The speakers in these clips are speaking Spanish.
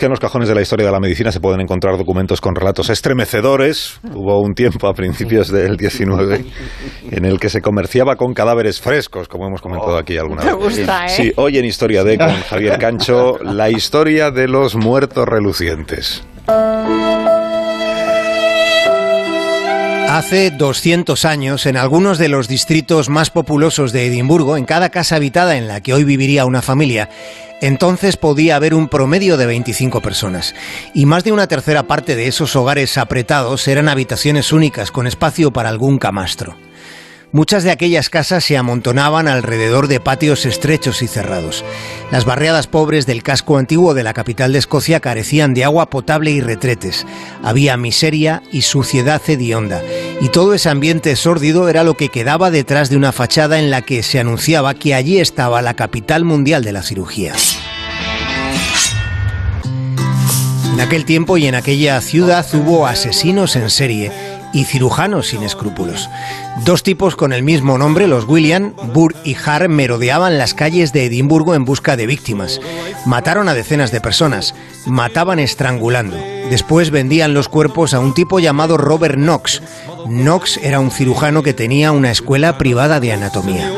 que en los cajones de la historia de la medicina se pueden encontrar documentos con relatos estremecedores. Hubo un tiempo a principios del 19 en el que se comerciaba con cadáveres frescos, como hemos comentado aquí alguna vez. Me gusta, ¿eh? Sí, hoy en Historia de con Javier Cancho, la historia de los muertos relucientes. Hace 200 años, en algunos de los distritos más populosos de Edimburgo, en cada casa habitada en la que hoy viviría una familia, entonces podía haber un promedio de 25 personas. Y más de una tercera parte de esos hogares apretados eran habitaciones únicas con espacio para algún camastro. Muchas de aquellas casas se amontonaban alrededor de patios estrechos y cerrados. Las barriadas pobres del casco antiguo de la capital de Escocia carecían de agua potable y retretes. Había miseria y suciedad hedionda. Y todo ese ambiente sórdido era lo que quedaba detrás de una fachada en la que se anunciaba que allí estaba la capital mundial de la cirugía. En aquel tiempo y en aquella ciudad hubo asesinos en serie y cirujanos sin escrúpulos. Dos tipos con el mismo nombre, los William, Burr y Hart, merodeaban las calles de Edimburgo en busca de víctimas. Mataron a decenas de personas, mataban estrangulando. Después vendían los cuerpos a un tipo llamado Robert Knox. Knox era un cirujano que tenía una escuela privada de anatomía.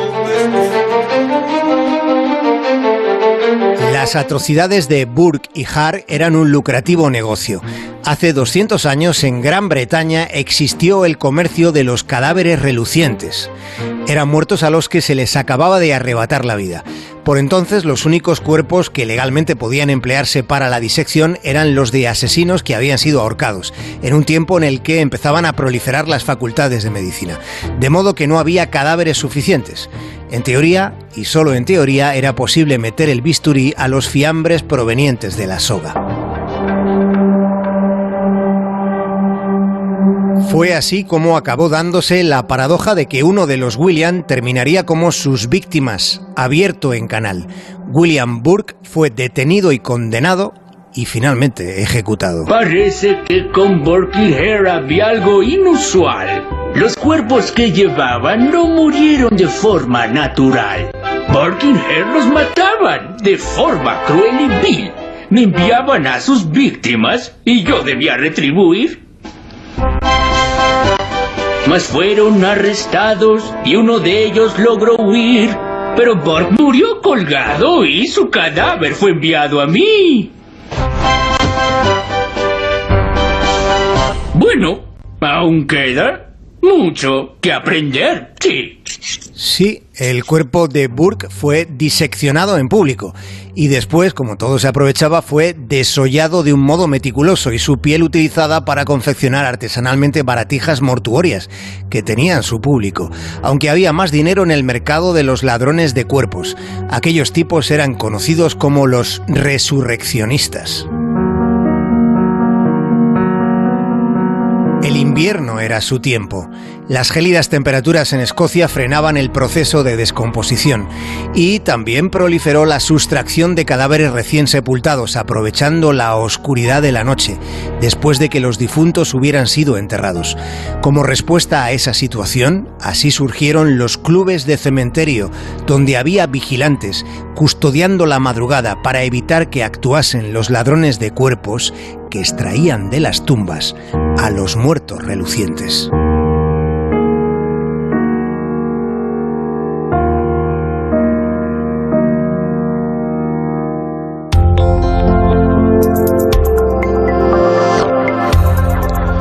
Las atrocidades de Burke y Hart eran un lucrativo negocio. Hace 200 años en Gran Bretaña existió el comercio de los cadáveres relucientes. Eran muertos a los que se les acababa de arrebatar la vida. Por entonces los únicos cuerpos que legalmente podían emplearse para la disección eran los de asesinos que habían sido ahorcados, en un tiempo en el que empezaban a proliferar las facultades de medicina. De modo que no había cadáveres suficientes. En teoría, y solo en teoría, era posible meter el bisturí a los fiambres provenientes de la soga. Fue así como acabó dándose la paradoja de que uno de los William terminaría como sus víctimas, abierto en canal. William Burke fue detenido y condenado y finalmente ejecutado. Parece que con Burke y Hare había algo inusual. Los cuerpos que llevaban no murieron de forma natural. Hare los mataban de forma cruel y vil. Me enviaban a sus víctimas y yo debía retribuir. Mas fueron arrestados y uno de ellos logró huir. Pero Burke murió colgado y su cadáver fue enviado a mí. Bueno, aún queda mucho que aprender, sí. Sí, el cuerpo de Burke fue diseccionado en público y después, como todo se aprovechaba, fue desollado de un modo meticuloso y su piel utilizada para confeccionar artesanalmente baratijas mortuorias que tenían su público. Aunque había más dinero en el mercado de los ladrones de cuerpos, aquellos tipos eran conocidos como los resurreccionistas. El invierno era su tiempo. Las gélidas temperaturas en Escocia frenaban el proceso de descomposición y también proliferó la sustracción de cadáveres recién sepultados, aprovechando la oscuridad de la noche, después de que los difuntos hubieran sido enterrados. Como respuesta a esa situación, así surgieron los clubes de cementerio, donde había vigilantes custodiando la madrugada para evitar que actuasen los ladrones de cuerpos que extraían de las tumbas a los muertos relucientes.